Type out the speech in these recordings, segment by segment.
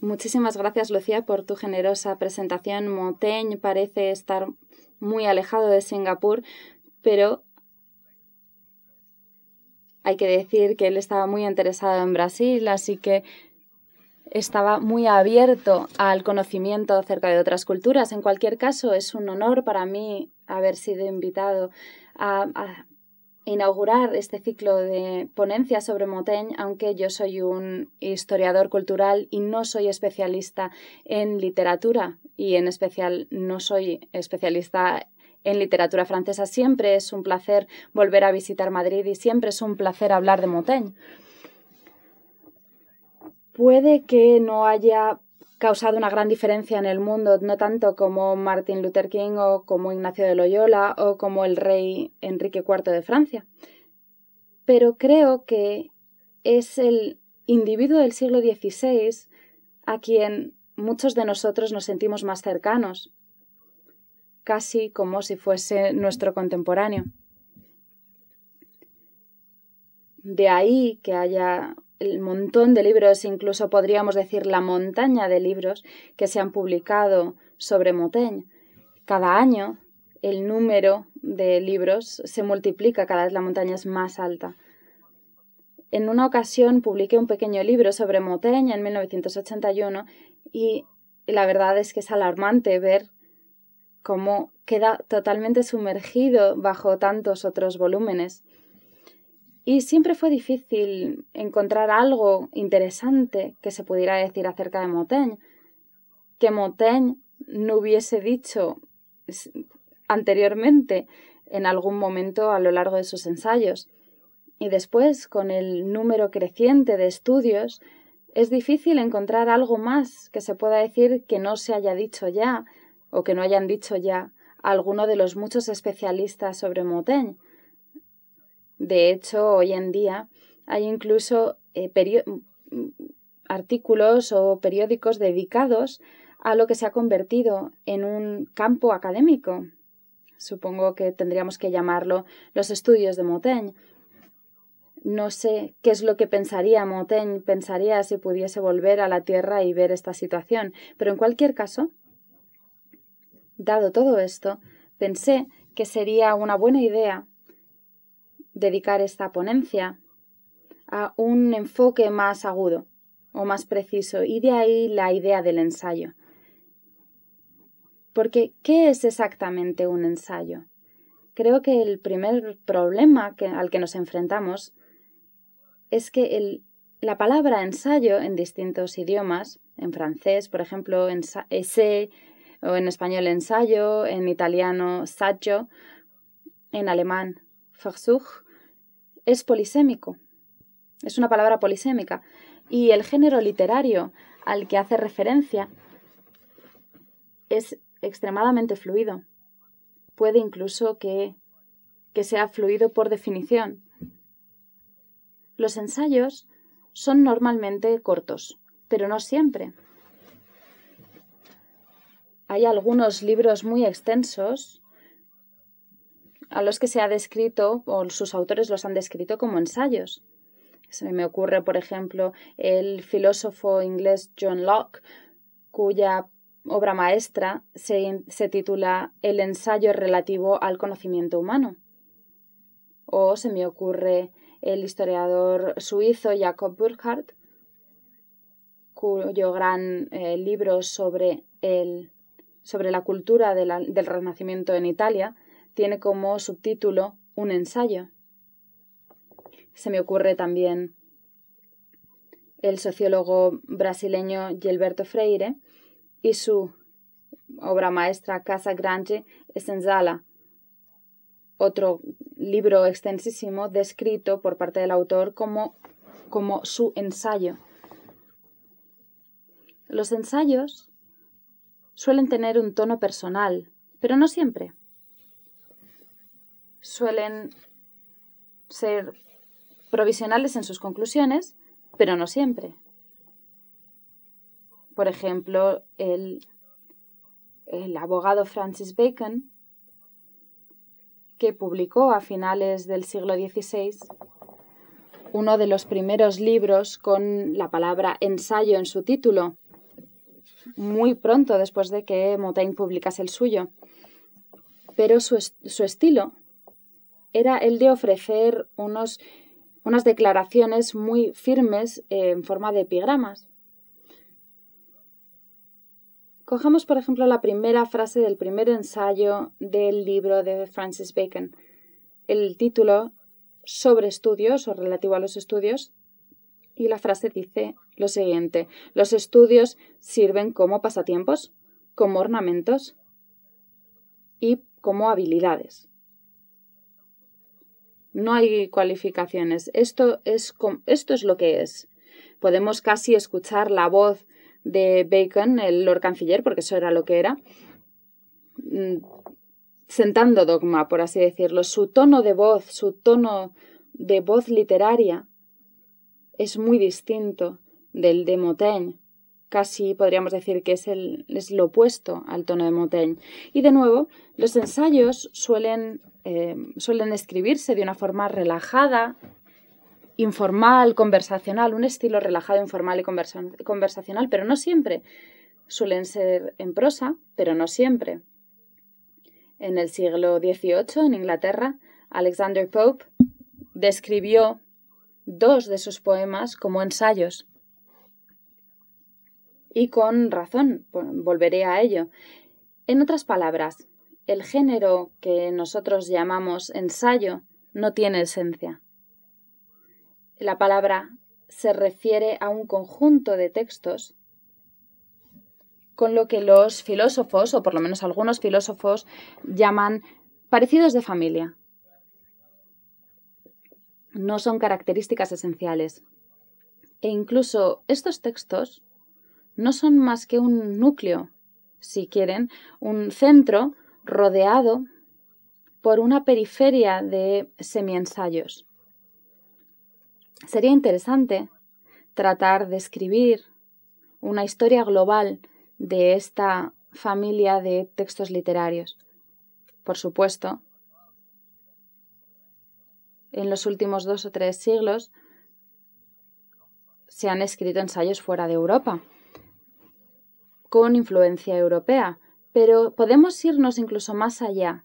Muchísimas gracias, Lucía, por tu generosa presentación. Montaigne parece estar muy alejado de Singapur, pero hay que decir que él estaba muy interesado en Brasil, así que estaba muy abierto al conocimiento acerca de otras culturas. En cualquier caso, es un honor para mí haber sido invitado a, inaugurar este ciclo de ponencias sobre Montaigne, aunque yo soy un historiador cultural y no soy especialista en literatura y en especial no soy especialista en literatura francesa. Siempre es un placer volver a visitar Madrid y siempre es un placer hablar de Montaigne puede que no haya causado una gran diferencia en el mundo, no tanto como Martin Luther King o como Ignacio de Loyola o como el rey Enrique IV de Francia. Pero creo que es el individuo del siglo XVI a quien muchos de nosotros nos sentimos más cercanos, casi como si fuese nuestro contemporáneo. De ahí que haya el montón de libros, incluso podríamos decir la montaña de libros que se han publicado sobre Montaigne. Cada año el número de libros se multiplica, cada vez la montaña es más alta. En una ocasión publiqué un pequeño libro sobre Montaigne en 1981 y la verdad es que es alarmante ver cómo queda totalmente sumergido bajo tantos otros volúmenes. Y siempre fue difícil encontrar algo interesante que se pudiera decir acerca de Montaigne, que Montaigne no hubiese dicho anteriormente en algún momento a lo largo de sus ensayos. Y después, con el número creciente de estudios, es difícil encontrar algo más que se pueda decir que no se haya dicho ya o que no hayan dicho ya alguno de los muchos especialistas sobre Montaigne. De hecho, hoy en día hay incluso eh, artículos o periódicos dedicados a lo que se ha convertido en un campo académico. Supongo que tendríamos que llamarlo los estudios de Montaigne. No sé qué es lo que pensaría Montaigne, pensaría si pudiese volver a la Tierra y ver esta situación, pero en cualquier caso, dado todo esto, pensé que sería una buena idea dedicar esta ponencia a un enfoque más agudo o más preciso y de ahí la idea del ensayo. Porque, ¿qué es exactamente un ensayo? Creo que el primer problema al que nos enfrentamos es que el, la palabra ensayo en distintos idiomas, en francés, por ejemplo, essai, o en español ensayo, en italiano saggio, en alemán Versuch es polisémico. Es una palabra polisémica. Y el género literario al que hace referencia es extremadamente fluido. Puede incluso que, que sea fluido por definición. Los ensayos son normalmente cortos, pero no siempre. Hay algunos libros muy extensos a los que se ha descrito, o sus autores los han descrito como ensayos. Se me ocurre, por ejemplo, el filósofo inglés John Locke, cuya obra maestra se, se titula El ensayo relativo al conocimiento humano. O se me ocurre el historiador suizo Jacob Burckhardt, cuyo gran eh, libro sobre, el, sobre la cultura del Renacimiento en Italia tiene como subtítulo un ensayo. Se me ocurre también el sociólogo brasileño Gilberto Freire y su obra maestra Casa Grande e Senzala, otro libro extensísimo descrito por parte del autor como, como su ensayo. Los ensayos suelen tener un tono personal, pero no siempre suelen ser provisionales en sus conclusiones, pero no siempre. Por ejemplo, el, el abogado Francis Bacon, que publicó a finales del siglo XVI uno de los primeros libros con la palabra ensayo en su título, muy pronto después de que Montaigne publicase el suyo. Pero su, su estilo era el de ofrecer unos, unas declaraciones muy firmes en forma de epigramas. Cojamos, por ejemplo, la primera frase del primer ensayo del libro de Francis Bacon. El título sobre estudios o relativo a los estudios y la frase dice lo siguiente, los estudios sirven como pasatiempos, como ornamentos y como habilidades. No hay cualificaciones. Esto es, esto es lo que es. Podemos casi escuchar la voz de Bacon, el Lord Canciller, porque eso era lo que era, mm, sentando dogma, por así decirlo. Su tono de voz, su tono de voz literaria es muy distinto del de Montaigne. Casi podríamos decir que es, el, es lo opuesto al tono de Montaigne. Y de nuevo, los ensayos suelen, eh, suelen escribirse de una forma relajada, informal, conversacional, un estilo relajado, informal y conversacional, pero no siempre. Suelen ser en prosa, pero no siempre. En el siglo XVIII, en Inglaterra, Alexander Pope describió dos de sus poemas como ensayos. Y con razón, volveré a ello. En otras palabras, el género que nosotros llamamos ensayo no tiene esencia. La palabra se refiere a un conjunto de textos con lo que los filósofos, o por lo menos algunos filósofos, llaman parecidos de familia. No son características esenciales. E incluso estos textos no son más que un núcleo, si quieren, un centro rodeado por una periferia de semiensayos. Sería interesante tratar de escribir una historia global de esta familia de textos literarios. Por supuesto, en los últimos dos o tres siglos se han escrito ensayos fuera de Europa, con influencia europea, pero podemos irnos incluso más allá.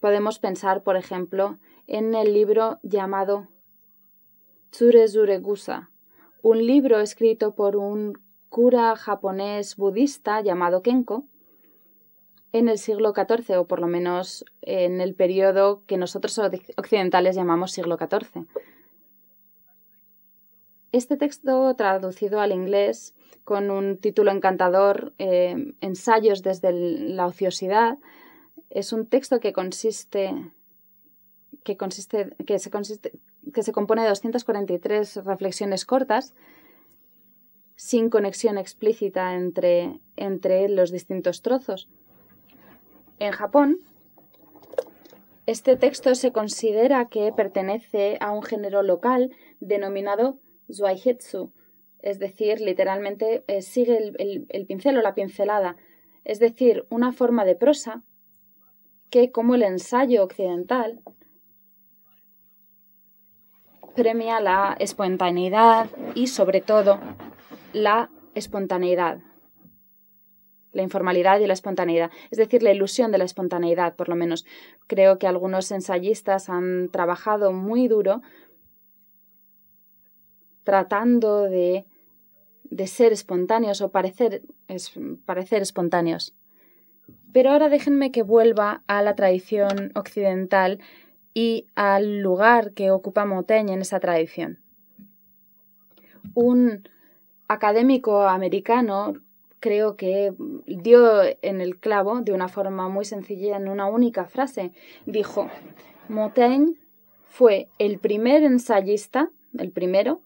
Podemos pensar, por ejemplo, en el libro llamado Tsure Gusa, un libro escrito por un cura japonés budista llamado Kenko en el siglo XIV, o por lo menos en el periodo que nosotros occidentales llamamos siglo XIV. Este texto, traducido al inglés con un título encantador, eh, Ensayos desde la ociosidad, es un texto que consiste, que consiste, que se consiste, que se compone de 243 reflexiones cortas, sin conexión explícita entre, entre los distintos trozos. En Japón, este texto se considera que pertenece a un género local denominado Zuaihetsu, es decir, literalmente eh, sigue el, el pincel o la pincelada, es decir, una forma de prosa que, como el ensayo occidental, premia la espontaneidad y sobre todo la espontaneidad. La informalidad y la espontaneidad, es decir, la ilusión de la espontaneidad, por lo menos. Creo que algunos ensayistas han trabajado muy duro tratando de, de ser espontáneos o parecer, parecer espontáneos. Pero ahora déjenme que vuelva a la tradición occidental y al lugar que ocupa Montaigne en esa tradición. Un académico americano creo que dio en el clavo de una forma muy sencilla en una única frase. Dijo, Montaigne fue el primer ensayista, el primero,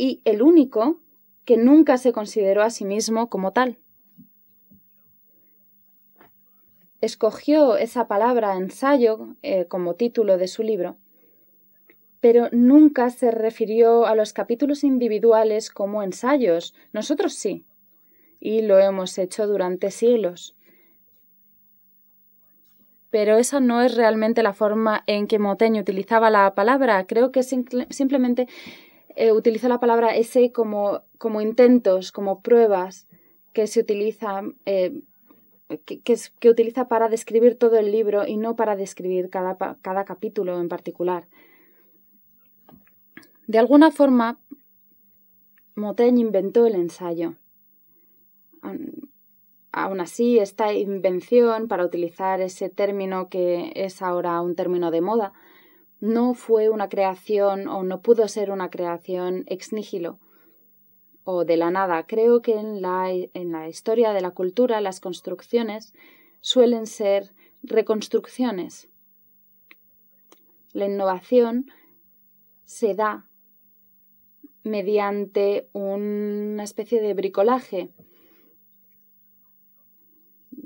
y el único que nunca se consideró a sí mismo como tal. escogió esa palabra ensayo eh, como título de su libro, pero nunca se refirió a los capítulos individuales como ensayos. Nosotros sí, y lo hemos hecho durante siglos. Pero esa no es realmente la forma en que Montaigne utilizaba la palabra. Creo que simplemente eh, utilizó la palabra ese como, como intentos, como pruebas que se utiliza, eh, que, utiliza para describir todo el libro y no para describir cada, cada capítulo en particular. De alguna forma, Montaigne inventó el ensayo. Aún así, esta invención, para utilizar ese término que es ahora un término de moda, no fue una creación o no pudo ser una creación ex nihilo o de la nada. Creo que en la, en la historia de la cultura las construcciones suelen ser reconstrucciones. La innovación se da mediante una especie de bricolaje.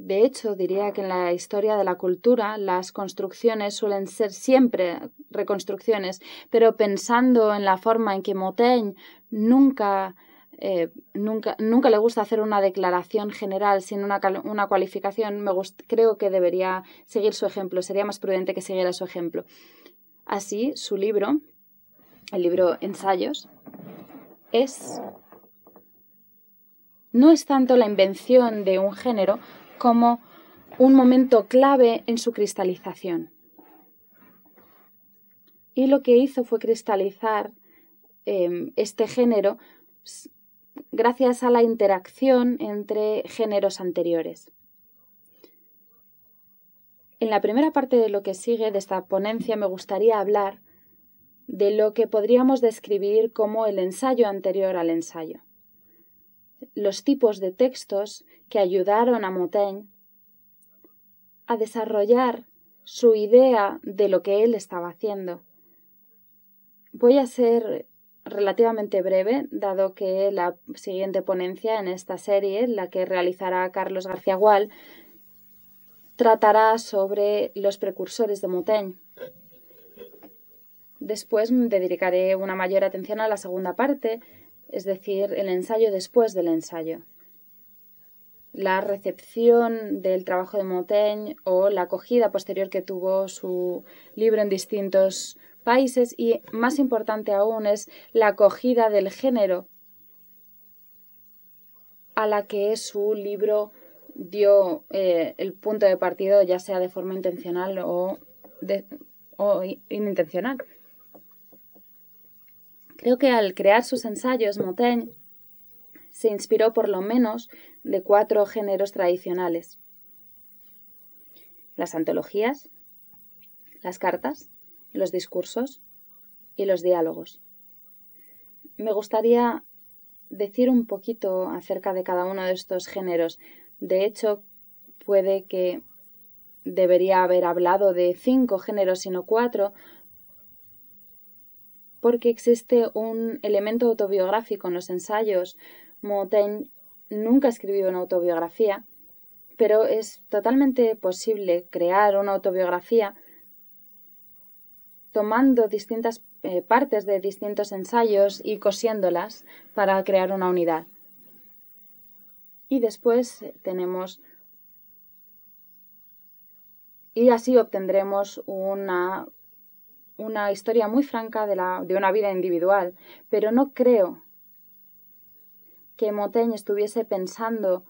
De hecho, diría que en la historia de la cultura las construcciones suelen ser siempre reconstrucciones, pero pensando en la forma en que Montaigne nunca eh, nunca, nunca le gusta hacer una declaración general sin una, una cualificación, me creo que debería seguir su ejemplo, sería más prudente que siguiera su ejemplo. Así, su libro, el libro Ensayos, es no es tanto la invención de un género como un momento clave en su cristalización. Y lo que hizo fue cristalizar em, este género gracias a la interacción entre géneros anteriores. En la primera parte de lo que sigue de esta ponencia me gustaría hablar de lo que podríamos describir como el ensayo anterior al ensayo. Los tipos de textos que ayudaron a Montaigne a desarrollar su idea de lo que él estaba haciendo. Voy a ser relativamente breve, dado que la siguiente ponencia en esta serie, la que realizará Carlos García Gual, tratará sobre los precursores de Montaigne. Después dedicaré una mayor atención a la segunda parte, es decir, el ensayo después del ensayo. La recepción del trabajo de Montaigne o la acogida posterior que tuvo su libro en distintos países y, más importante aún, es la acogida del género a la que su libro dio eh, el punto de partido, ya sea de forma intencional o, o inintencional. Creo que al crear sus ensayos, Montaigne se inspiró por lo menos de cuatro géneros tradicionales. Las antologías, las cartas, los discursos y los diálogos. Me gustaría decir un poquito acerca de cada uno de estos géneros. De hecho, puede que debería haber hablado de cinco géneros, sino cuatro, porque existe un elemento autobiográfico en los ensayos. Montaigne nunca escribió una autobiografía, pero es totalmente posible crear una autobiografía tomando distintas eh, partes de distintos ensayos y cosiéndolas para crear una unidad. Y después tenemos y así obtendremos una, una historia muy franca de, la, de una vida individual, pero no creo que Montaigne estuviese pensando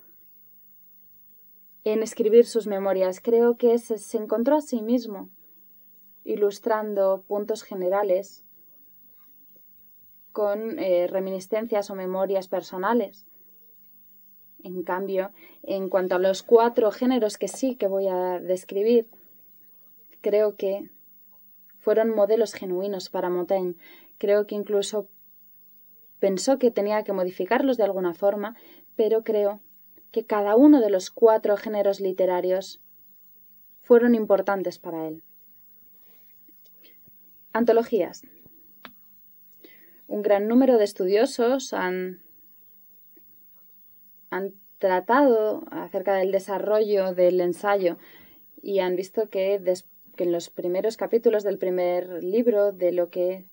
en escribir sus memorias. Creo que se encontró a sí mismo ilustrando puntos generales con eh, reminiscencias o memorias personales. En cambio, en cuanto a los cuatro géneros que sí que voy a describir, creo que fueron modelos genuinos para Montaigne. Creo que incluso pensó que tenía que modificarlos de alguna forma, pero creo que cada uno de los cuatro géneros literarios fueron importantes para él. Antologías. Un gran número de estudiosos han, han tratado acerca del desarrollo del ensayo y han visto que, en los primeros capítulos del primer libro de lo que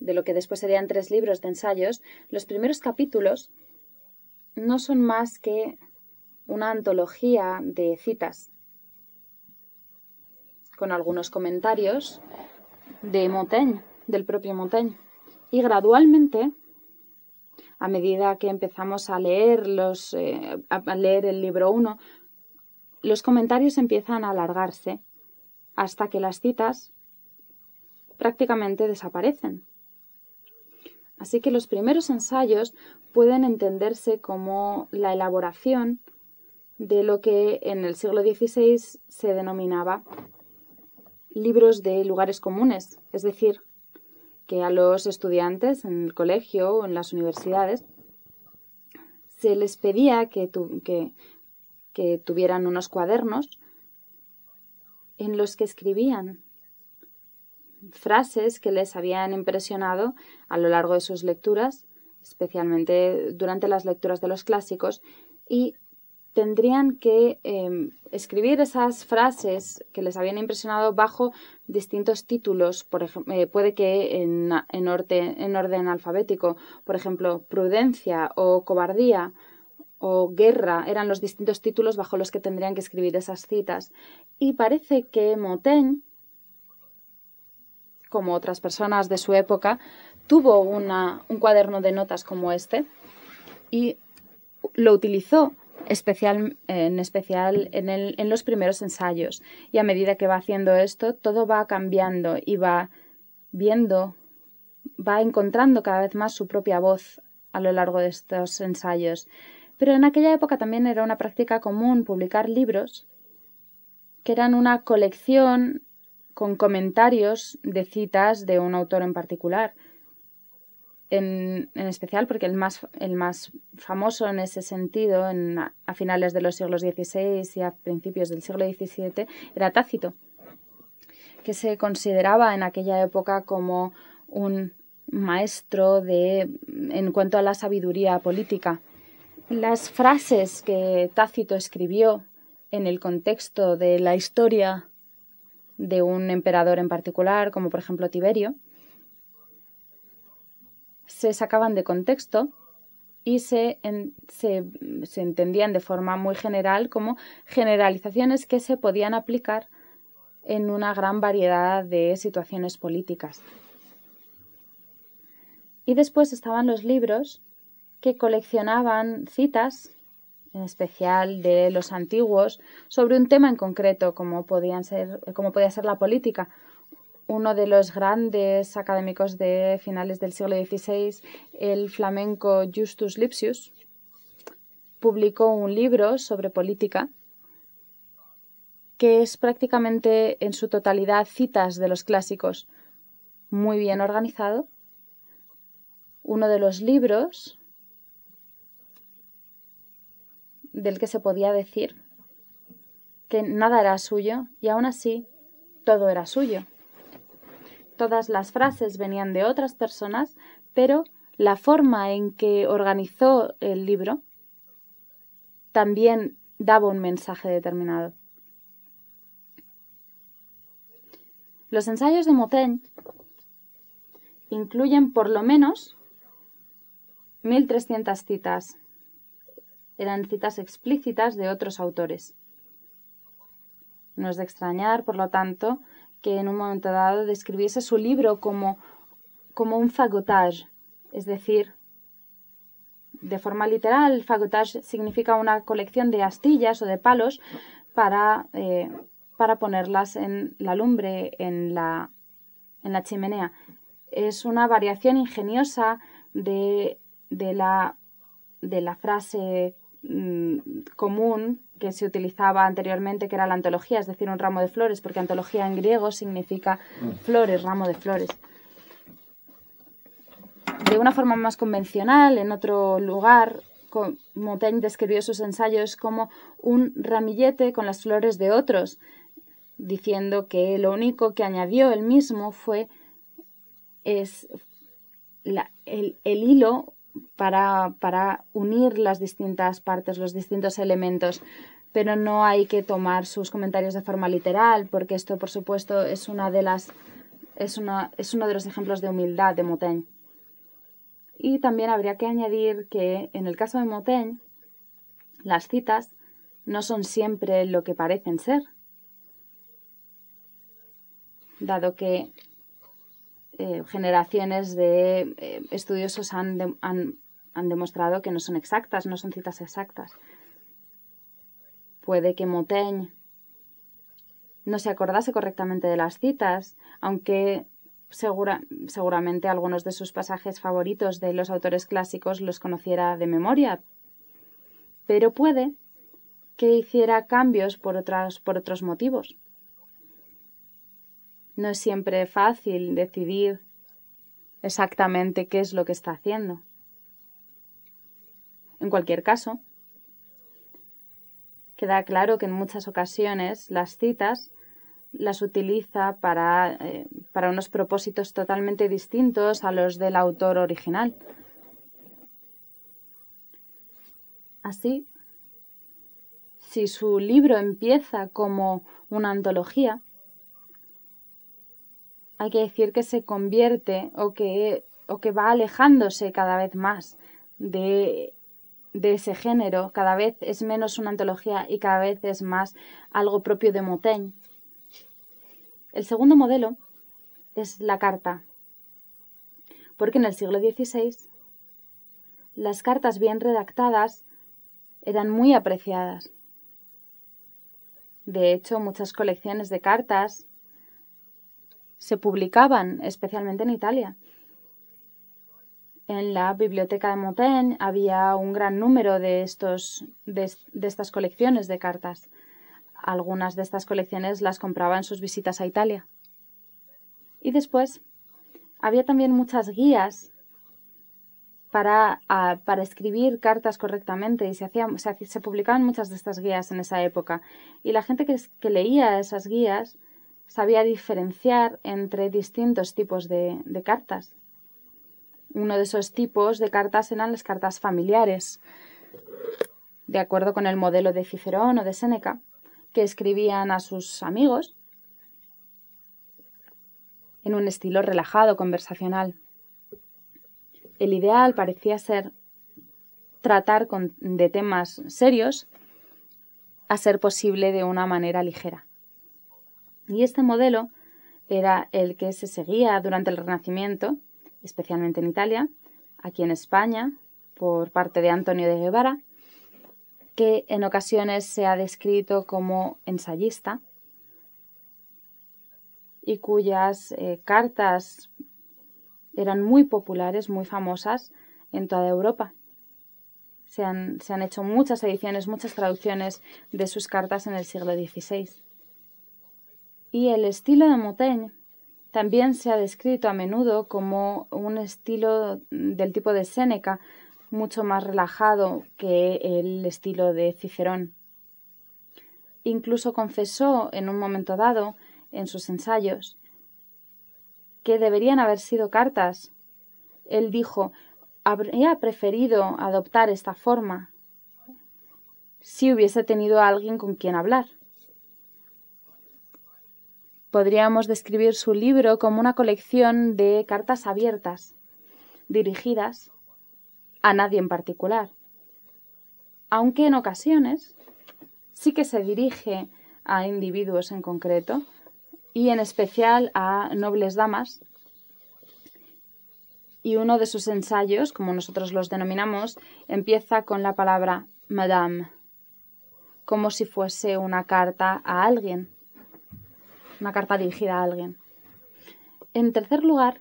de lo que después serían tres libros de ensayos, los primeros capítulos no son más que una antología de citas, con algunos comentarios de Montaigne, del propio Montaigne. Y gradualmente, a medida que empezamos a leer, los, eh, a leer el libro 1, los comentarios empiezan a alargarse hasta que las citas prácticamente desaparecen. Así que los primeros ensayos pueden entenderse como la elaboración de lo que en el siglo XVI se denominaba libros de lugares comunes, es decir, que a los estudiantes en el colegio o en las universidades se les pedía que, que tuvieran unos cuadernos en los que escribían. Frases que les habían impresionado a lo largo de sus lecturas, especialmente durante las lecturas de los clásicos, y tendrían que em, escribir esas frases que les habían impresionado bajo distintos títulos, por ejemplo, eh, puede que en, en, en orden alfabético, por ejemplo, prudencia o cobardía o guerra eran los distintos títulos bajo los que tendrían que escribir esas citas. Y parece que Montaigne como otras personas de su época, tuvo un cuaderno de notas como este y lo utilizó en especial en, en los primeros ensayos. Y a medida que va haciendo esto, todo va cambiando y va viendo, va encontrando cada vez más su propia voz a lo largo de estos ensayos. Pero en aquella época también era una práctica común publicar libros que eran una colección con comentarios de citas de un autor en particular. En, especial porque el más, el más famoso en ese sentido en, a finales de los siglos XVI y a principios del siglo XVII era Tácito, que se consideraba en aquella época como un maestro de, en cuanto a la sabiduría política. Las frases que Tácito escribió en el contexto de la historia de un emperador en particular, como por ejemplo Tiberio, se sacaban de contexto y se, se, entendían de forma muy general como generalizaciones que se podían aplicar en una gran variedad de situaciones políticas. Y después estaban los libros que coleccionaban citas en especial de los antiguos, sobre un tema en concreto, como, podían ser, como podía ser la política. Uno de los grandes académicos de finales del siglo XVI, el flamenco Justus Lipsius, publicó un libro sobre política que es prácticamente en su totalidad citas de los clásicos, muy bien organizado. Uno de los libros del que se podía decir que nada era suyo y aún así todo era suyo. Todas las frases venían de otras personas, pero la forma en que organizó el libro también daba un mensaje determinado. Los ensayos de Montaigne incluyen por lo menos 1.300 citas eran citas explícitas de otros autores. No es de extrañar, por lo tanto, que en un momento dado describiese su libro como, como un fagotage, es decir, de forma literal, fagotage significa una colección de astillas o de palos para, eh, para ponerlas en la lumbre, en la, en la chimenea. Es una variación ingeniosa de, de, la, de la frase común que se utilizaba anteriormente, que era la antología, es decir, un ramo de flores, porque antología en griego significa mm. flores, ramo de flores. De una forma más convencional, en otro lugar, Montaigne describió sus ensayos como un ramillete con las flores de otros, diciendo que lo único que añadió él mismo fue es el, el hilo para, para unir las distintas partes, los distintos elementos pero no hay que tomar sus comentarios de forma literal, porque esto, por supuesto, es una de las es, una, es uno de los ejemplos de humildad de Montaigne. Y también habría que añadir que en el caso de Montaigne, las citas no son siempre lo que parecen ser, dado que eh, generaciones de eh, estudiosos han, han demostrado que no son exactas, no son citas exactas. Puede que Montaigne no se acordase correctamente de las citas, aunque seguramente algunos de sus pasajes favoritos de los autores clásicos los conociera de memoria. Pero puede que hiciera cambios por, por otros motivos. No es siempre fácil decidir exactamente qué es lo que está haciendo. En cualquier caso, queda claro que en muchas ocasiones las citas las utiliza para, eh, para unos propósitos totalmente distintos a los del autor original. Así, si su libro empieza como una antología, hay que decir que se convierte o que, o que va alejándose cada vez más de, de ese género, cada vez es menos una antología y cada vez es más algo propio de Montaigne. El segundo modelo es la carta, porque en el siglo XVI las cartas bien redactadas eran muy apreciadas. De hecho, muchas colecciones de cartas se publicaban, especialmente en Italia. En la biblioteca de Montaigne había un gran número de, estos, de, estas colecciones de cartas. Algunas de estas colecciones las compraba en sus visitas a Italia. Y después había también muchas guías para, para escribir cartas correctamente y se, hacían, se, publicaban muchas de estas guías en esa época. Y la gente que leía esas guías sabía diferenciar entre distintos tipos de, cartas. Uno de esos tipos de cartas eran las cartas familiares, de acuerdo con el modelo de Cicerón o de Séneca, que escribían a sus amigos en un estilo relajado, conversacional. El ideal parecía ser tratar de temas serios a ser posible de una manera ligera. Y este modelo era el que se seguía durante el Renacimiento, especialmente en Italia, aquí en España, por parte de Antonio de Guevara, que en ocasiones se ha descrito como ensayista y cuyas eh, cartas eran muy populares, muy famosas en toda Europa. Se han, se han hecho muchas ediciones, muchas traducciones de sus cartas en el siglo XVI. Y el estilo de Montaigne también se ha descrito a menudo como un estilo del tipo de Séneca, mucho más relajado que el estilo de Cicerón. Incluso confesó en un momento dado, en sus ensayos, que deberían haber sido cartas. Él dijo, habría preferido adoptar esta forma si hubiese tenido a alguien con quien hablar. Podríamos describir su libro como una colección de cartas abiertas, dirigidas a nadie en particular, aunque en ocasiones sí que se dirige a individuos en concreto y en especial a nobles damas. Y uno de sus ensayos, como nosotros los denominamos, empieza con la palabra Madame, como si fuese una carta a alguien una carta dirigida a alguien. En tercer lugar,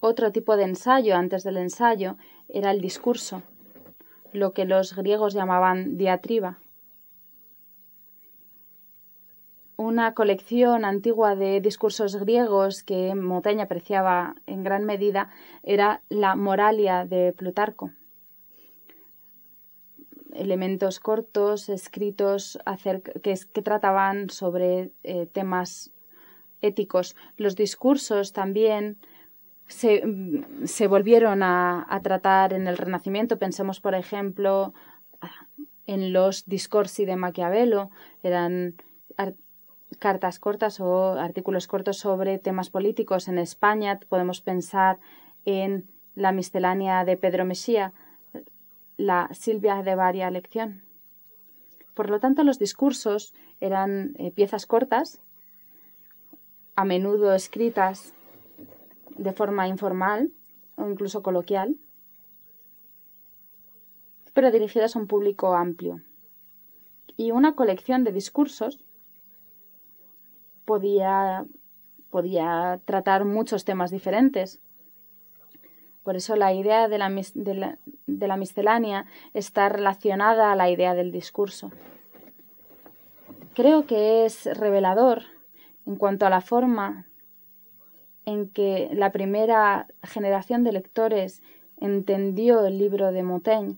otro tipo de ensayo antes del ensayo era el discurso, lo que los griegos llamaban diatriba. Una colección antigua de discursos griegos que Montaigne apreciaba en gran medida era la Moralia de Plutarco elementos cortos escritos que, que, trataban sobre eh, temas éticos. Los discursos también se, se volvieron a, tratar en el Renacimiento. Pensemos, por ejemplo, en los discorsi de Maquiavelo. Eran cartas cortas o artículos cortos sobre temas políticos. En España podemos pensar en la miscelánea de Pedro Mesía la Silvia de varia lección. Por lo tanto, los discursos eran eh, piezas cortas, a menudo escritas de forma informal, o incluso coloquial, pero dirigidas a un público amplio. Y una colección de discursos podía, podía tratar muchos temas diferentes. Por eso la idea de la, miscelánea está relacionada a la idea del discurso. Creo que es revelador en cuanto a la forma en que la primera generación de lectores entendió el libro de Montaigne.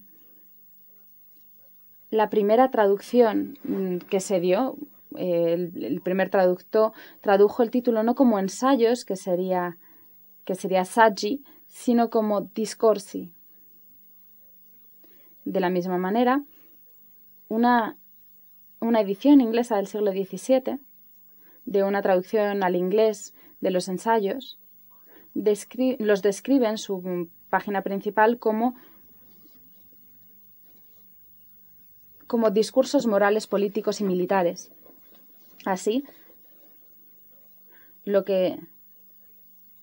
La primera traducción mm, que se dio, el, primer traductor tradujo el título no como ensayos, que sería, que sería sino como discorsi. De la misma manera, una, una edición inglesa del siglo XVII, de una traducción al inglés de los ensayos, los describe en su página principal como, como discursos morales, políticos y militares. Así, lo que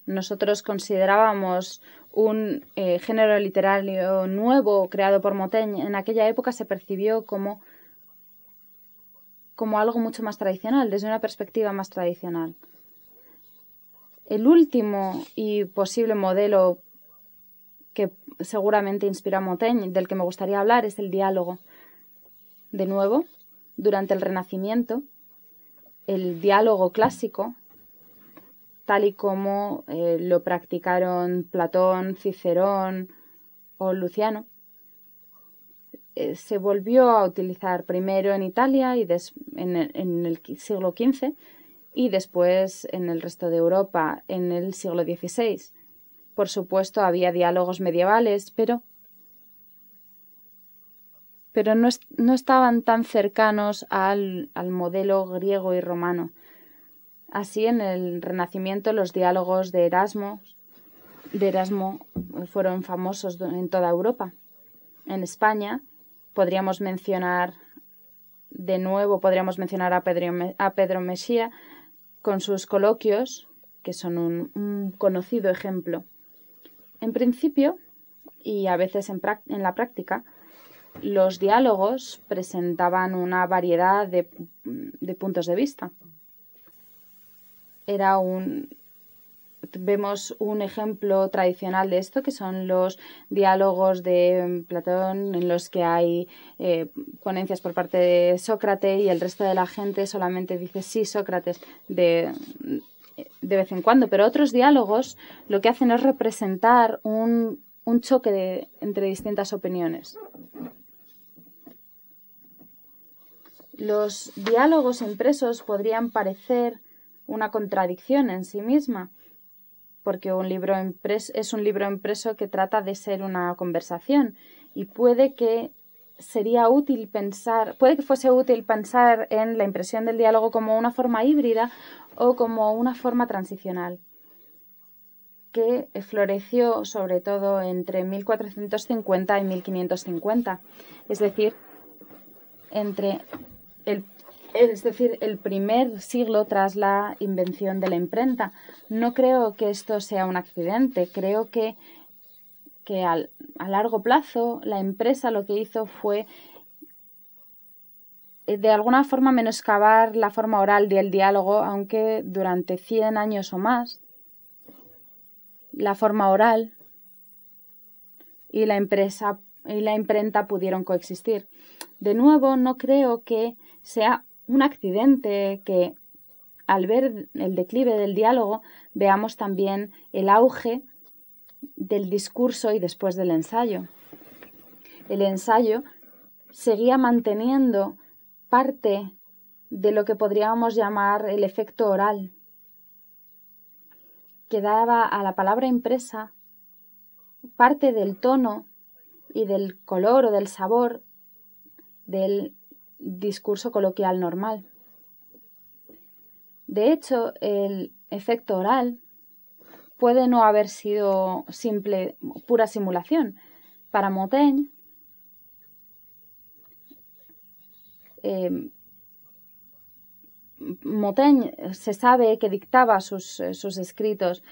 nosotros considerábamos un eh, género literario nuevo creado por Montaigne en aquella época se percibió como, como algo mucho más tradicional, desde una perspectiva más tradicional. El último y posible modelo que seguramente inspira a Montaigne, del que me gustaría hablar, es el diálogo. De nuevo, durante el Renacimiento, el diálogo clásico, tal y como eh, lo practicaron Platón, Cicerón o Luciano, eh, se volvió a utilizar primero en Italia y en el siglo XV y después en el resto de Europa en el siglo XVI. Por supuesto, había diálogos medievales, pero, pero no, no estaban tan cercanos al, al modelo griego y romano. Así, en el Renacimiento, los diálogos de Erasmo, de Erasmo fueron famosos en toda Europa. En España podríamos mencionar de nuevo, podríamos mencionar a Pedro, a Pedro Mesía, con sus coloquios, que son un, conocido ejemplo. En principio, y a veces en, la práctica, los diálogos presentaban una variedad de puntos de vista. Era un, vemos un ejemplo tradicional de esto, que son los diálogos de Platón, en los que hay eh, ponencias por parte de Sócrates y el resto de la gente solamente dice sí, Sócrates, de, de vez en cuando. Pero otros diálogos lo que hacen es representar un, un choque de, entre distintas opiniones. Los diálogos impresos podrían parecer una contradicción en sí misma, porque un libro es un libro impreso que trata de ser una conversación y puede que sería útil pensar, puede que fuese útil pensar en la impresión del diálogo como una forma híbrida o como una forma transicional que floreció sobre todo entre 1450 y 1550, es decir, entre el es decir, el primer siglo tras la invención de la imprenta. No creo que esto sea un accidente, creo que, que a largo plazo la empresa lo que hizo fue eh, de alguna forma menoscabar la forma oral del diálogo, aunque durante 100 años o más la forma oral y la empresa y la imprenta pudieron coexistir. De nuevo, no creo que sea un accidente que al ver el declive del diálogo veamos también el auge del discurso y después del ensayo. El ensayo seguía manteniendo parte de lo que podríamos llamar el efecto oral, que daba a la palabra impresa parte del tono y del color o del sabor del discurso coloquial normal. De hecho, el efecto oral puede no haber sido simple, pura simulación. Para Montaigne, eh, Montaigne se sabe que dictaba sus, sus, escritos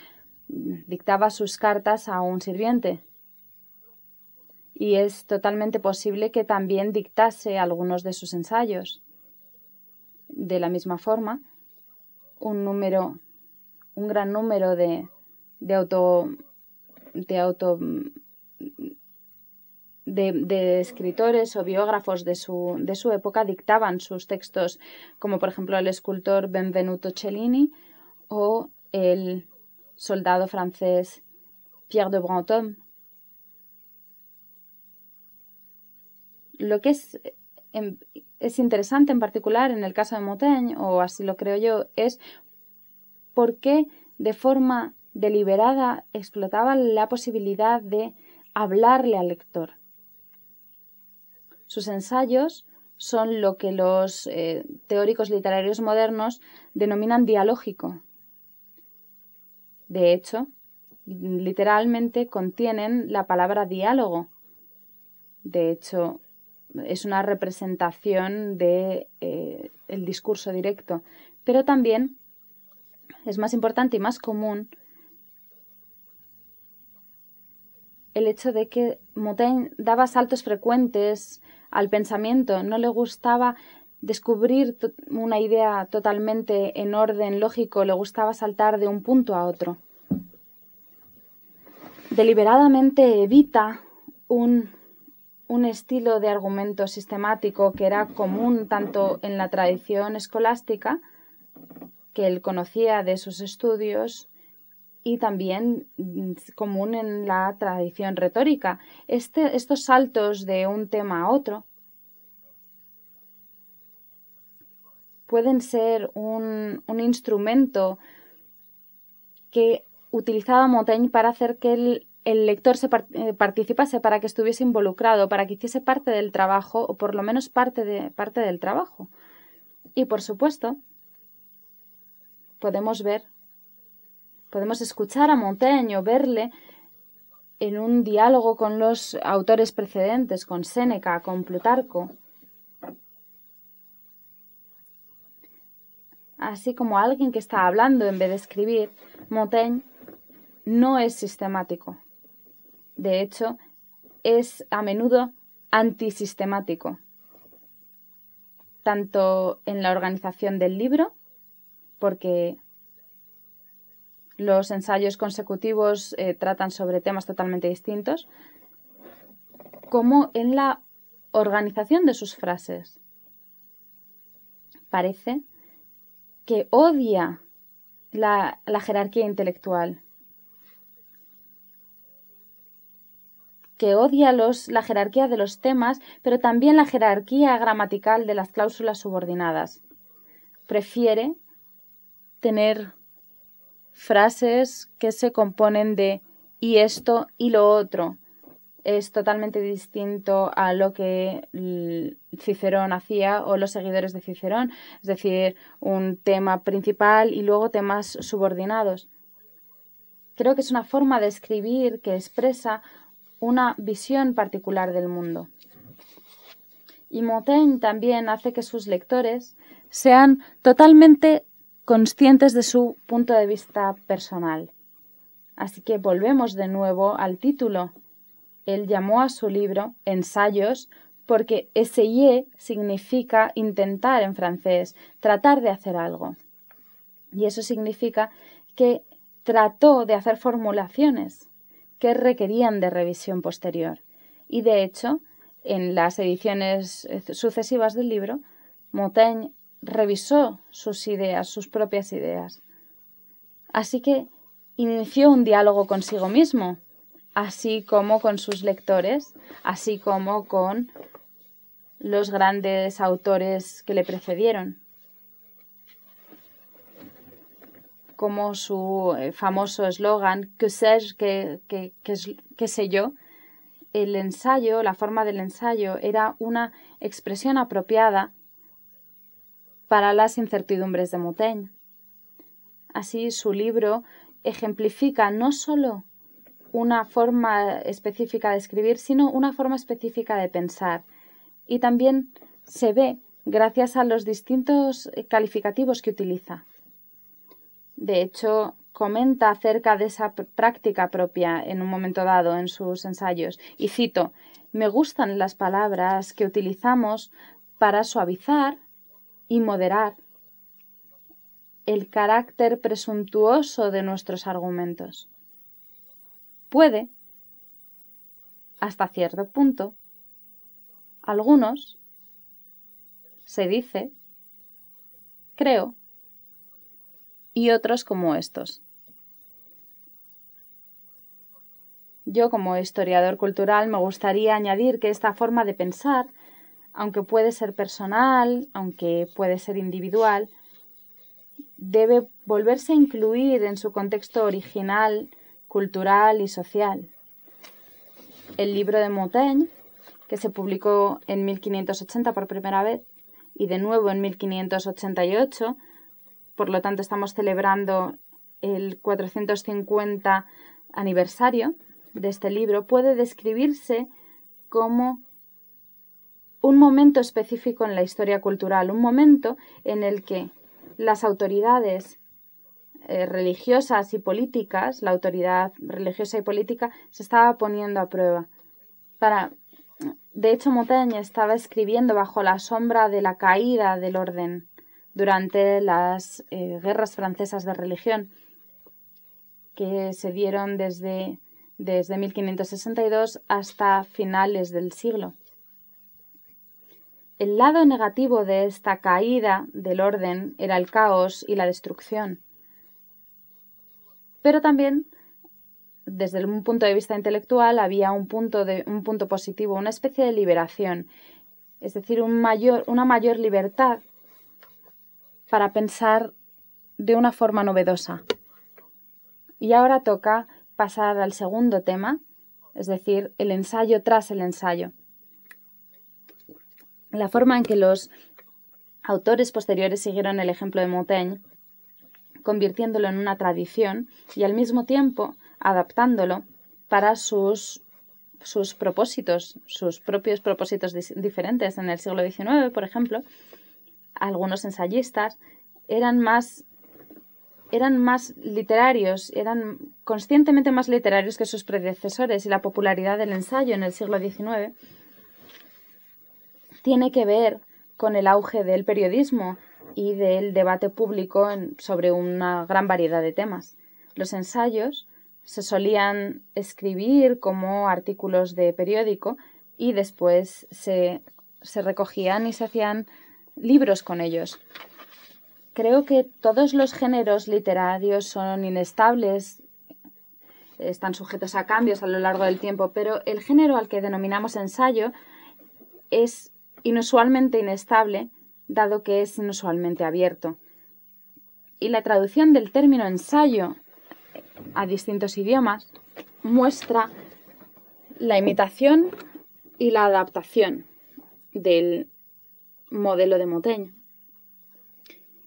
dictaba sus cartas a un sirviente. Y es totalmente posible que también dictase algunos de sus ensayos. De la misma forma, un número, un gran número de, de auto, de auto de, escritores o biógrafos de su, de su época dictaban sus textos, como por ejemplo el escultor Benvenuto Cellini o el soldado francés Pierre de Brantôme. Lo que es, es interesante en particular en el caso de Montaigne, o así lo creo yo, es por qué de forma deliberada explotaba la posibilidad de hablarle al lector. Sus ensayos son lo que los eh, teóricos literarios modernos denominan dialógico. De hecho, literalmente contienen la palabra diálogo. De hecho, es una representación de eh, discurso directo, pero también es más importante y más común el hecho de que Montaigne daba saltos frecuentes al pensamiento, no le gustaba descubrir una idea totalmente en orden lógico, le gustaba saltar de un punto a otro. Deliberadamente evita un, un estilo de argumento sistemático que era común tanto en la tradición escolástica, que él conocía de sus estudios, y también mm, común en la tradición retórica. Este, estos saltos de un tema a otro pueden ser un, un instrumento que utilizaba Montaigne para hacer que el, el lector se eh, participase, para que estuviese involucrado, para que hiciese parte del trabajo, o por lo menos parte, de, parte del trabajo. Y por supuesto, podemos ver Podemos escuchar a Montaigne o verle en un diálogo con los autores precedentes, con Séneca, con Plutarco. Así como alguien que está hablando en vez de escribir, Montaigne no es sistemático. De hecho, es a menudo antisistemático, tanto en la organización del libro, porque los ensayos consecutivos eh, tratan sobre temas totalmente distintos, como en la organización de sus frases. Parece que odia la, jerarquía intelectual, que odia la jerarquía de los temas, pero también la jerarquía gramatical de las cláusulas subordinadas. Prefiere tener frases que se componen de y esto y lo otro. Es totalmente distinto a lo que Cicerón hacía o los seguidores de Cicerón, es decir, un tema principal y luego temas subordinados. Creo que es una forma de escribir que expresa una visión particular del mundo. Y Montaigne también hace que sus lectores sean totalmente conscientes de su punto de vista personal. Así que volvemos de nuevo al título. Él llamó a su libro Ensayos porque essayer significa intentar en francés, tratar de hacer algo. Y eso significa que trató de hacer formulaciones que requerían de revisión posterior. Y de hecho, en las ediciones sucesivas del libro, Montaigne revisó sus ideas, sus propias ideas. Así que inició un diálogo consigo mismo, así como con sus lectores, así como con los grandes autores que le precedieron, como su eh, famoso eslogan, que sais, que, sé yo, el ensayo, la forma del ensayo, era una expresión apropiada para las incertidumbres de Montaigne. Así, su libro ejemplifica no sólo una forma específica de escribir, sino una forma específica de pensar. Y también se ve gracias a los distintos calificativos que utiliza. De hecho, comenta acerca de esa práctica propia en un momento dado en sus ensayos. Y cito, me gustan las palabras que utilizamos para suavizar y moderar el carácter presuntuoso de nuestros argumentos. Puede, hasta cierto punto, algunos, se dice, creo, y otros como estos. Yo, como historiador cultural, me gustaría añadir que esta forma de pensar, aunque puede ser personal, aunque puede ser individual, debe volverse a incluir en su contexto original, cultural y social. El libro de Montaigne, que se publicó en 1580 por primera vez y de nuevo en 1588, por lo tanto estamos celebrando el 450 aniversario de este libro, puede describirse como un momento específico en la historia cultural, un momento en el que las autoridades eh, religiosas y políticas, la autoridad religiosa y política, se estaba poniendo a prueba. Para, de hecho, Montaigne estaba escribiendo bajo la sombra de la caída del orden durante las eh, guerras francesas de religión que se dieron desde, desde 1562 hasta finales del siglo. El lado negativo de esta caída del orden era el caos y la destrucción. Pero también, desde un punto de vista intelectual, había un punto, de, un punto positivo, una especie de liberación, es decir, un mayor, una mayor libertad para pensar de una forma novedosa. Y ahora toca pasar al segundo tema, es decir, el ensayo tras el ensayo la forma en que los autores posteriores siguieron el ejemplo de Montaigne, convirtiéndolo en una tradición y al mismo tiempo adaptándolo para sus, sus propósitos, sus propios propósitos diferentes. En el siglo XIX, por ejemplo, algunos ensayistas eran más eran más literarios, eran conscientemente más literarios que sus predecesores y la popularidad del ensayo en el siglo XIX tiene que ver con el auge del periodismo y del debate público sobre una gran variedad de temas. Los ensayos se solían escribir como artículos de periódico y después se, se recogían y se hacían libros con ellos. Creo que todos los géneros literarios son inestables, están sujetos a cambios a lo largo del tiempo, pero el género al que denominamos ensayo es inusualmente inestable, dado que es inusualmente abierto. Y la traducción del término ensayo a distintos idiomas muestra la imitación y la adaptación del modelo de Montaigne.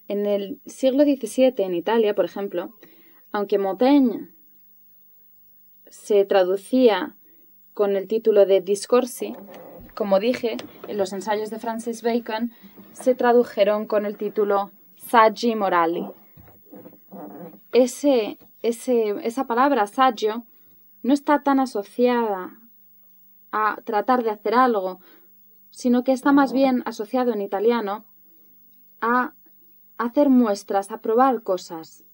En el siglo XVII, en Italia, por ejemplo, aunque Montaigne se traducía con el título de Discorsi, como dije, los ensayos de Francis Bacon se tradujeron con el título Saggi Morali. Ese, esa palabra saggio no está tan asociada a tratar de hacer algo, sino que está más bien asociado en italiano a hacer muestras, a probar cosas.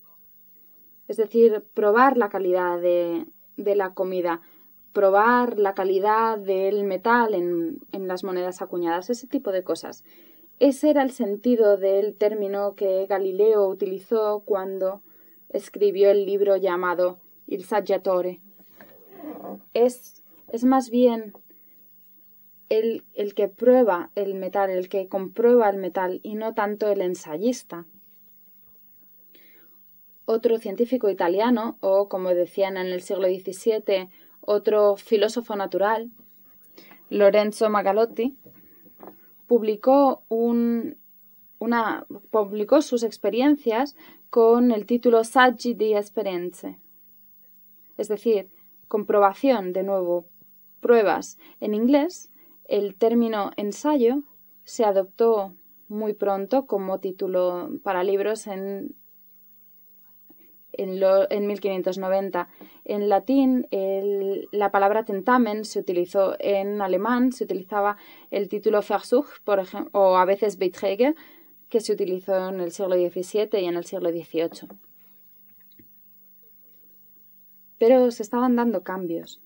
Es decir, probar la calidad de, de la comida, probar la calidad del metal en, las monedas acuñadas, ese tipo de cosas. Ese era el sentido del término que Galileo utilizó cuando escribió el libro llamado Il Saggiatore. Es, es más bien el, que prueba el metal, el que comprueba el metal y no tanto el ensayista. Otro científico italiano, o como decían en el siglo XVII, otro filósofo natural, Lorenzo Magalotti, publicó, un, publicó sus experiencias con el título Saggi di Esperienze, es decir, comprobación, de nuevo, pruebas. En inglés, el término ensayo se adoptó muy pronto como título para libros en, en, 1590. En latín, la palabra tentamen se utilizó, en alemán se utilizaba el título Versuch, por ejemplo, o a veces Beiträge, que se utilizó en el siglo XVII y en el siglo XVIII. Pero se estaban dando cambios.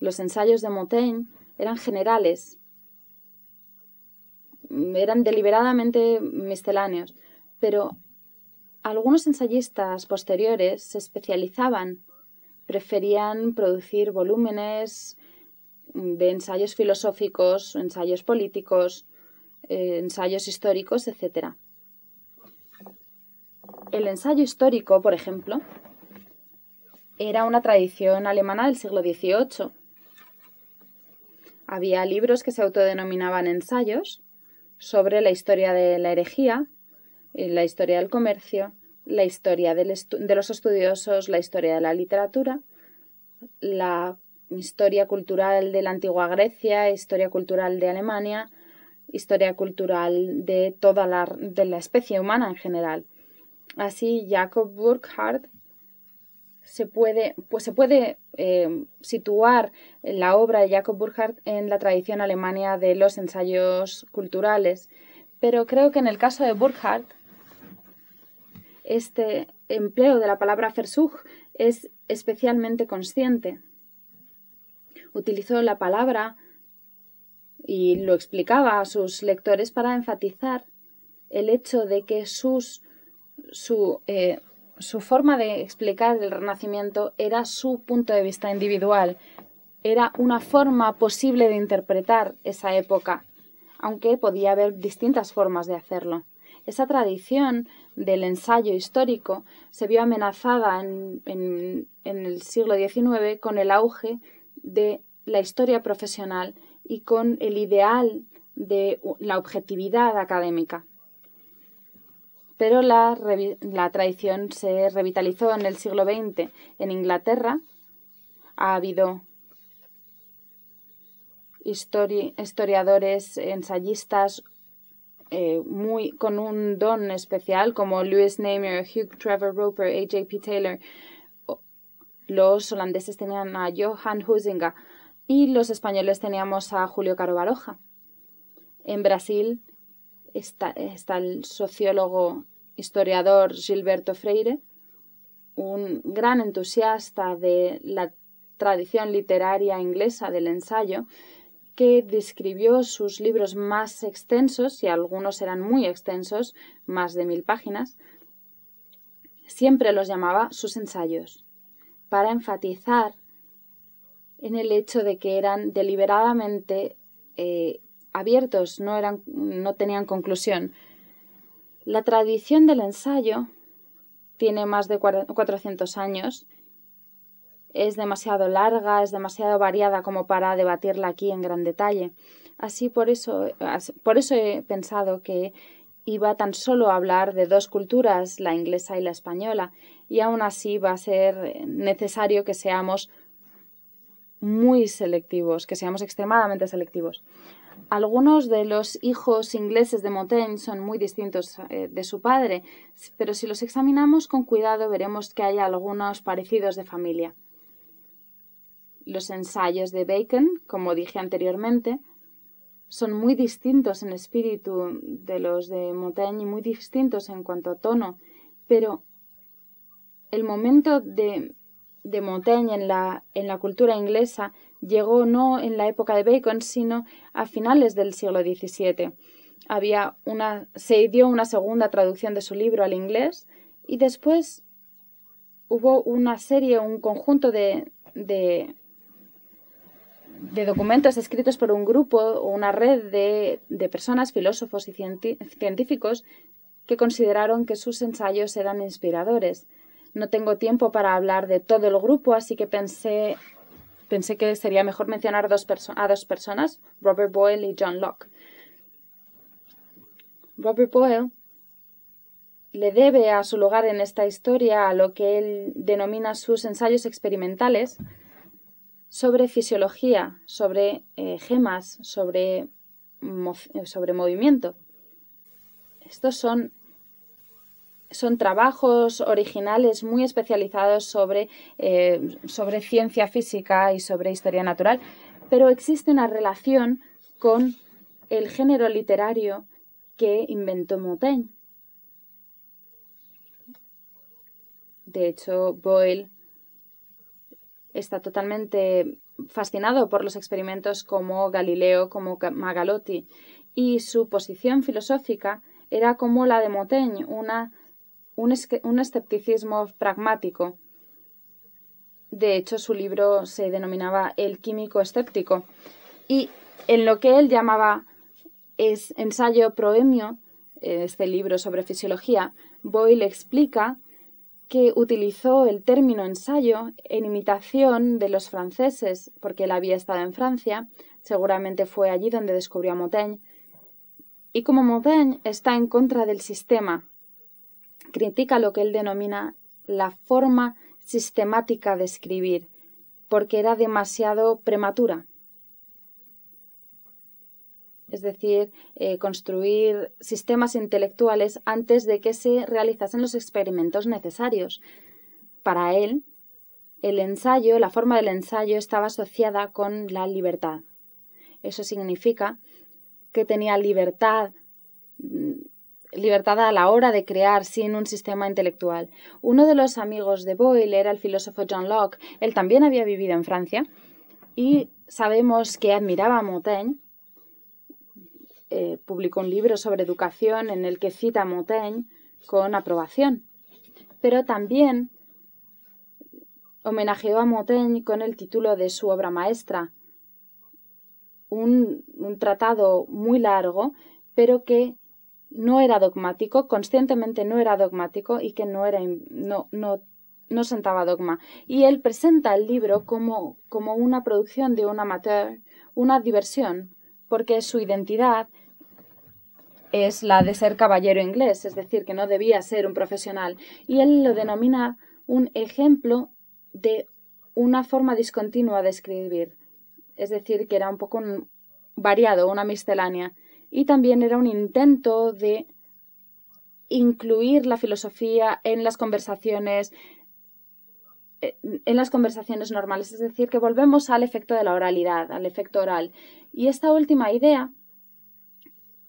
Los ensayos de Montaigne eran generales, eran deliberadamente misceláneos, pero algunos ensayistas posteriores se especializaban, preferían producir volúmenes de ensayos filosóficos, ensayos políticos, eh, ensayos históricos, etc. El ensayo histórico, por ejemplo, era una tradición alemana del siglo XVIII. Había libros que se autodenominaban ensayos sobre la historia de la herejía, la historia del comercio, la historia de los estudiosos, la historia de la literatura, la historia cultural de la antigua Grecia, historia cultural de Alemania, historia cultural de toda la, de la especie humana en general. Así, Jacob Burckhardt se puede, pues se puede eh, situar la obra de Jacob Burckhardt en la tradición alemana de los ensayos culturales, pero creo que en el caso de Burckhardt este empleo de la palabra Versuch es especialmente consciente. Utilizó la palabra y lo explicaba a sus lectores para enfatizar el hecho de que sus, su, eh, su forma de explicar el Renacimiento era su punto de vista individual, era una forma posible de interpretar esa época, aunque podía haber distintas formas de hacerlo. Esa tradición del ensayo histórico se vio amenazada en, el siglo XIX con el auge de la historia profesional y con el ideal de la objetividad académica. Pero la, la, tradición se revitalizó en el siglo XX. En Inglaterra ha habido historiadores, ensayistas eh, muy, con un don especial, como Louis Namer, Hugh Trevor Roper, A.J.P. Taylor. Los holandeses tenían a Johan Huizinga y los españoles teníamos a Julio Caro Baroja. En Brasil está el sociólogo historiador Gilberto Freire, un gran entusiasta de la tradición literaria inglesa del ensayo que describió sus libros más extensos, y algunos eran muy extensos, más de mil páginas, siempre los llamaba sus ensayos, para enfatizar en el hecho de que eran deliberadamente eh, abiertos, no, eran, no tenían conclusión. La tradición del ensayo tiene más de 400 años es demasiado larga, es demasiado variada como para debatirla aquí en gran detalle. Así por eso, por eso he pensado que iba tan solo a hablar de dos culturas, la inglesa y la española, y aún así va a ser necesario que seamos muy selectivos, que seamos extremadamente selectivos. Algunos de los hijos ingleses de Montaigne son muy distintos eh, de su padre, pero si los examinamos con cuidado veremos que hay algunos parecidos de familia. Los ensayos de Bacon, como dije anteriormente, son muy distintos en espíritu de los de Montaigne y muy distintos en cuanto a tono, pero el momento de, de Montaigne en la, en la cultura inglesa llegó no en la época de Bacon, sino a finales del siglo XVII. Había una, se dio una segunda traducción de su libro al inglés y después hubo una serie, un conjunto de, de, documentos escritos por un grupo o una red de, de personas, filósofos y científicos que consideraron que sus ensayos eran inspiradores. No tengo tiempo para hablar de todo el grupo, así que pensé, pensé que sería mejor mencionar a dos personas, Robert Boyle y John Locke. Robert Boyle le debe a su lugar en esta historia a lo que él denomina sus ensayos experimentales, sobre fisiología, sobre eh, gemas, sobre, sobre movimiento. Estos son son trabajos originales muy especializados sobre, eh, sobre ciencia física y sobre historia natural, pero existe una relación con el género literario que inventó Montaigne. De hecho, Boyle está totalmente fascinado por los experimentos como Galileo, como Magalotti, y su posición filosófica era como la de Montaigne, una un, escepticismo pragmático. De hecho, su libro se denominaba El químico escéptico. Y en lo que él llamaba es ensayo proemio, este libro sobre fisiología, Boyle explica que utilizó el término ensayo en imitación de los franceses, porque él había estado en Francia, seguramente fue allí donde descubrió a Montaigne, y como Montaigne está en contra del sistema critica lo que él denomina la forma sistemática de escribir, porque era demasiado prematura. Es decir, eh, construir sistemas intelectuales antes de que se realizasen los experimentos necesarios. Para él, el ensayo, la forma del ensayo estaba asociada con la libertad. Eso significa que tenía libertad libertad a la hora de crear sin un sistema intelectual. Uno de los amigos de Boyle era el filósofo John Locke. Él también había vivido en Francia y sabemos que admiraba a Montaigne. Eh, publicó un libro sobre educación en el que cita a Montaigne con aprobación. Pero también homenajeó a Montaigne con el título de su obra maestra, un, un tratado muy largo, pero que no era dogmático, conscientemente no era dogmático y que no era no, no, no sentaba dogma. Y él presenta el libro como, como una producción de un amateur, una diversión, porque su identidad es la de ser caballero inglés, es decir, que no debía ser un profesional. Y él lo denomina un ejemplo de una forma discontinua de escribir, es decir, que era un poco variado, una miscelánea y también era un intento de incluir la filosofía en las conversaciones en las conversaciones normales, es decir, que volvemos al efecto de la oralidad, al efecto oral. Y esta última idea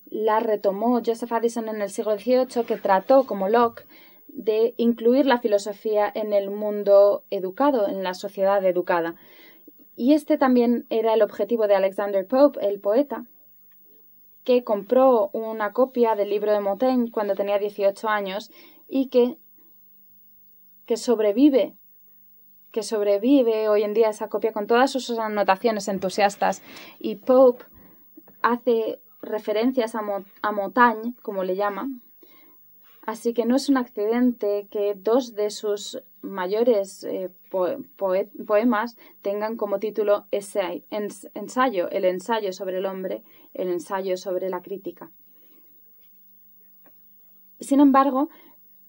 la retomó Joseph Addison en el siglo XVIII, que trató, como Locke, de incluir la filosofía en el mundo educado, en la sociedad educada. Y este también era el objetivo de Alexander Pope, el poeta, que compró una copia del libro de Montaigne cuando tenía 18 años y que, que sobrevive, que sobrevive hoy en día esa copia con todas sus anotaciones entusiastas. Y Pope hace referencias a, a Montaigne, como le llama, Así que no es un accidente que dos de sus mayores eh, poemas tengan como título ese ensayo, el ensayo sobre el hombre, el ensayo sobre la crítica. Sin embargo,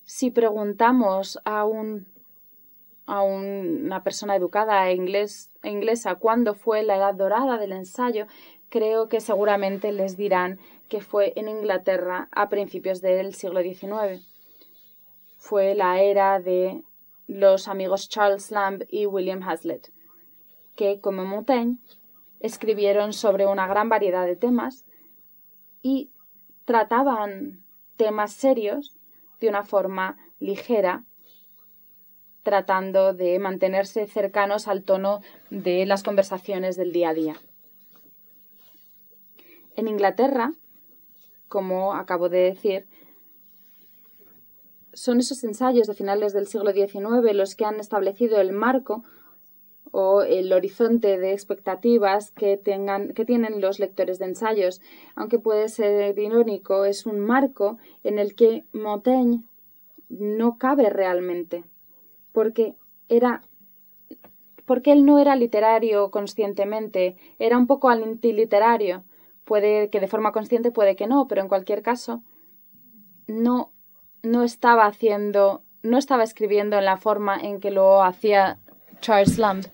si preguntamos a, un, a una persona educada e inglés, inglesa cuándo fue la edad dorada del ensayo, creo que seguramente les dirán que fue en Inglaterra a principios del siglo XIX. Fue la era de los amigos Charles Lamb y William Hazlitt, que, como Montaigne, escribieron sobre una gran variedad de temas y trataban temas serios de una forma ligera, tratando de mantenerse cercanos al tono de las conversaciones del día a día. En Inglaterra, como acabo de decir, son esos ensayos de finales del siglo XIX los que han establecido el marco o el horizonte de expectativas que, tengan, que tienen los lectores de ensayos. Aunque puede ser irónico, es un marco en el que Montaigne no cabe realmente, porque era porque él no era literario conscientemente, era un poco antiliterario. Puede que de forma consciente, puede que no, pero en cualquier caso, no, no estaba haciendo, no estaba escribiendo en la forma en que lo hacía Charles Lamb.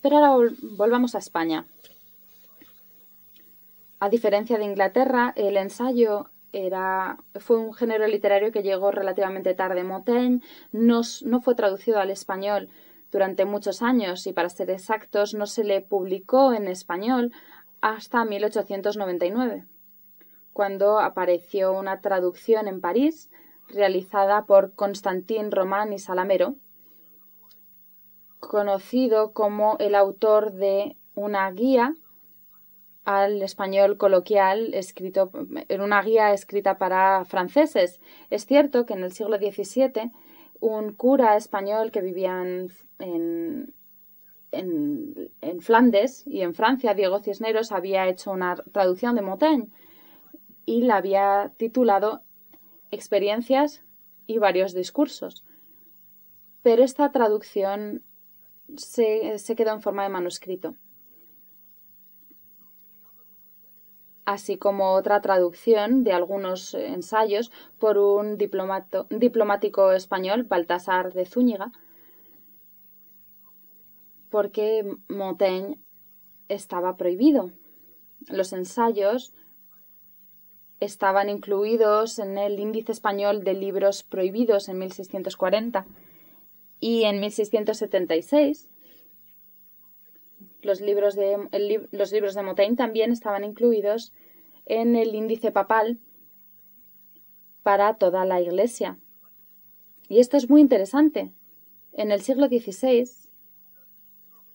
Pero ahora volvamos a España. A diferencia de Inglaterra, el ensayo era, fue un género literario que llegó relativamente tarde. Montaigne no, no fue traducido al español durante muchos años y, para ser exactos, no se le publicó en español hasta 1899, cuando apareció una traducción en París realizada por Constantin Román y Salamero, conocido como el autor de una guía al español coloquial escrito en una guía escrita para franceses. Es cierto que en el siglo XVII un cura español que vivía en, en, Flandes y en Francia, Diego Cisneros, había hecho una traducción de Montaigne y la había titulado Experiencias y varios discursos. Pero esta traducción se, se quedó en forma de manuscrito. así como otra traducción de algunos ensayos por un diplomático español, Baltasar de Zúñiga, porque Montaigne estaba prohibido. Los ensayos estaban incluidos en el índice español de libros prohibidos en 1640 y en 1676 los libros de, los libros de también estaban incluidos en el índice papal para toda la Iglesia. Y esto es muy interesante. En el siglo XVI,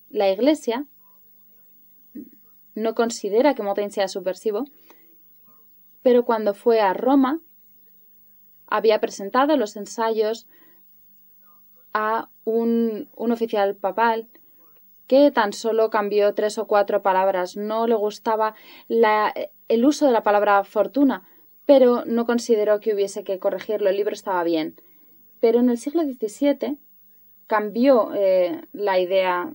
la Iglesia no considera que Montaigne sea subversivo, pero cuando fue a Roma, había presentado los ensayos a un, un oficial papal que tan solo cambió tres o cuatro palabras. No le gustaba el uso de la palabra fortuna, pero no consideró que hubiese que corregirlo. El libro estaba bien. Pero en el siglo XVII cambió eh, la idea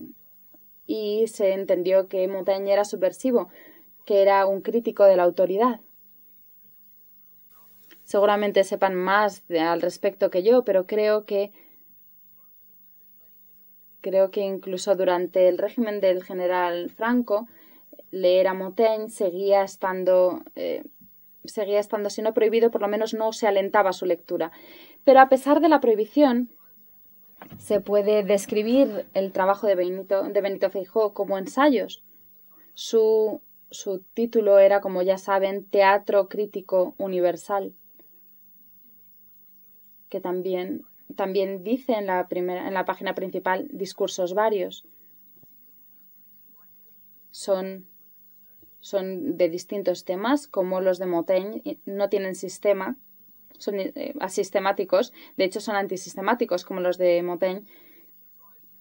y se entendió que Montaigne era subversivo, que era un crítico de la autoridad. Seguramente sepan más al respecto que yo, pero creo que Creo que incluso durante el régimen del general Franco, leer a Montaigne seguía estando, eh, seguía estando, si no prohibido, por lo menos no se alentaba su lectura. Pero a pesar de la prohibición, se puede describir el trabajo de Benito, de Benito Feijó como ensayos. Su, su título era, como ya saben, Teatro Crítico Universal, que también también dice en la, primera, en la página principal discursos varios. Son, son de distintos temas, como los de Montaigne, no tienen sistema, son eh, asistemáticos, de hecho son antisistemáticos, como los de Montaigne,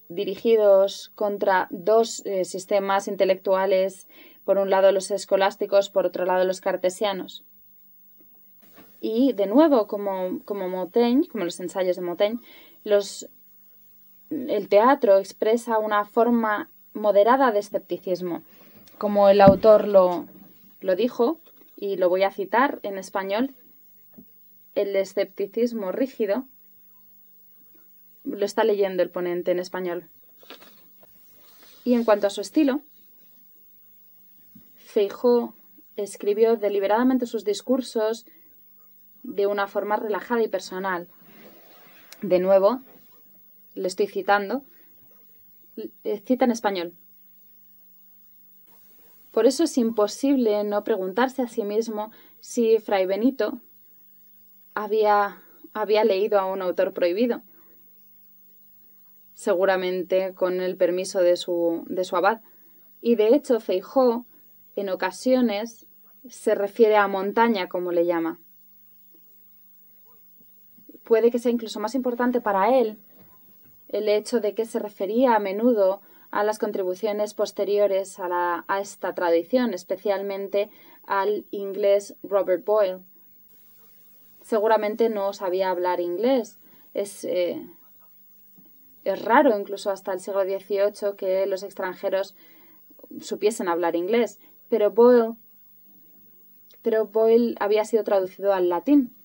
dirigidos contra dos eh, sistemas intelectuales, por un lado los escolásticos, por otro lado los cartesianos. Y de nuevo, como, como Montaigne, como los ensayos de Montaigne, los, el teatro expresa una forma moderada de escepticismo. Como el autor lo, lo dijo, y lo voy a citar en español, el escepticismo rígido lo está leyendo el ponente en español. Y en cuanto a su estilo, Feijó escribió deliberadamente sus discursos de una forma relajada y personal. De nuevo, le estoy citando, eh, cita en español. Por eso es imposible no preguntarse a sí mismo si Fray Benito había, había leído a un autor prohibido. Seguramente con el permiso de su, de su abad. Y de hecho, Feijó en ocasiones se refiere a montaña, como le llama puede que sea incluso más importante para él el hecho de que se refería a menudo a las contribuciones posteriores a, esta tradición, especialmente al inglés Robert Boyle. Seguramente no sabía hablar inglés. Es, eh, es raro, incluso hasta el siglo XVIII, que los extranjeros supiesen hablar inglés. Pero Boyle, pero Boyle había sido traducido al latín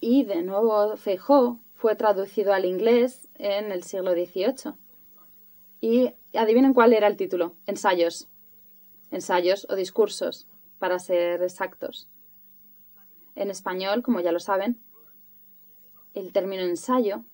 y de nuevo Feijó fue traducido al inglés en el siglo XVIII. Y adivinen cuál era el título. Ensayos. Ensayos o discursos, para ser exactos. En español, como ya lo saben, el término ensayo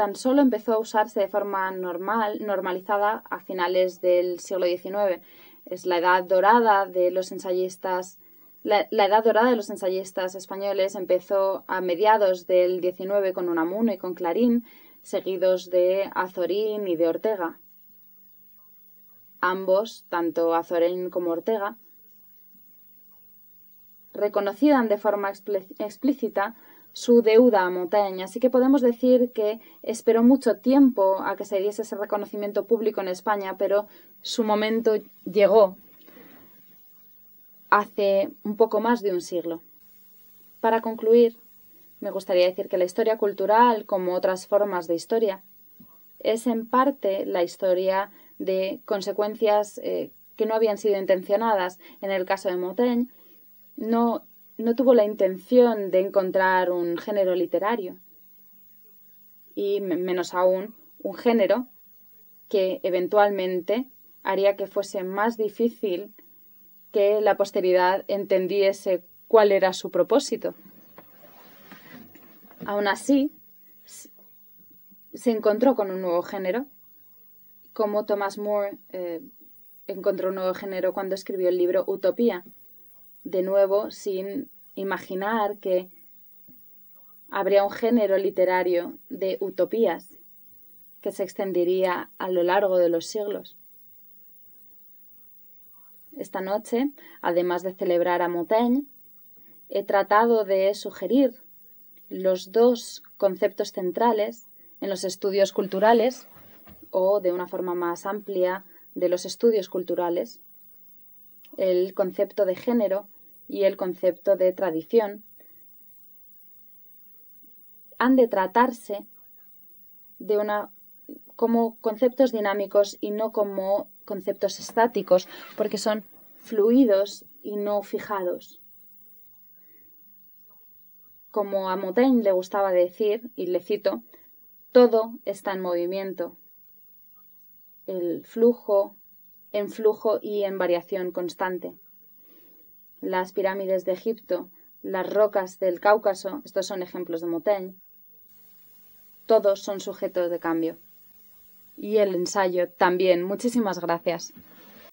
tan solo empezó a usarse de forma normal, normalizada a finales del siglo XIX. Es la edad dorada de los ensayistas. La, edad dorada de los ensayistas españoles empezó a mediados del XIX con Unamuno y con Clarín, seguidos de Azorín y de Ortega. Ambos, tanto Azorín como Ortega, reconocían de forma explícita su deuda a Montaigne, así que podemos decir que esperó mucho tiempo a que se diese ese reconocimiento público en España, pero su momento llegó hace un poco más de un siglo. Para concluir, me gustaría decir que la historia cultural, como otras formas de historia, es en parte la historia de consecuencias eh, que no habían sido intencionadas. En el caso de Montaigne, no no tuvo la intención de encontrar un género literario y menos aún un género que eventualmente haría que fuese más difícil que la posteridad entendiese cuál era su propósito. Aún así, se encontró con un nuevo género, como Thomas More eh, encontró un nuevo género cuando escribió el libro Utopía, de nuevo sin imaginar que habría un género literario de utopías que se extendería a lo largo de los siglos. Esta noche, además de celebrar a Montaigne, he tratado de sugerir los dos conceptos centrales en los estudios culturales o de una forma más amplia de los estudios culturales, el concepto de género y el concepto de tradición. Han de tratarse de una como conceptos dinámicos y no como conceptos estáticos, porque son fluidos y no fijados. Como a Montaigne le gustaba decir, y le cito, todo está en movimiento. El flujo, en flujo y en variación constante las pirámides de Egipto, las rocas del Cáucaso, estos son ejemplos de Montaigne, todos son sujetos de cambio. Y el ensayo también. Muchísimas gracias.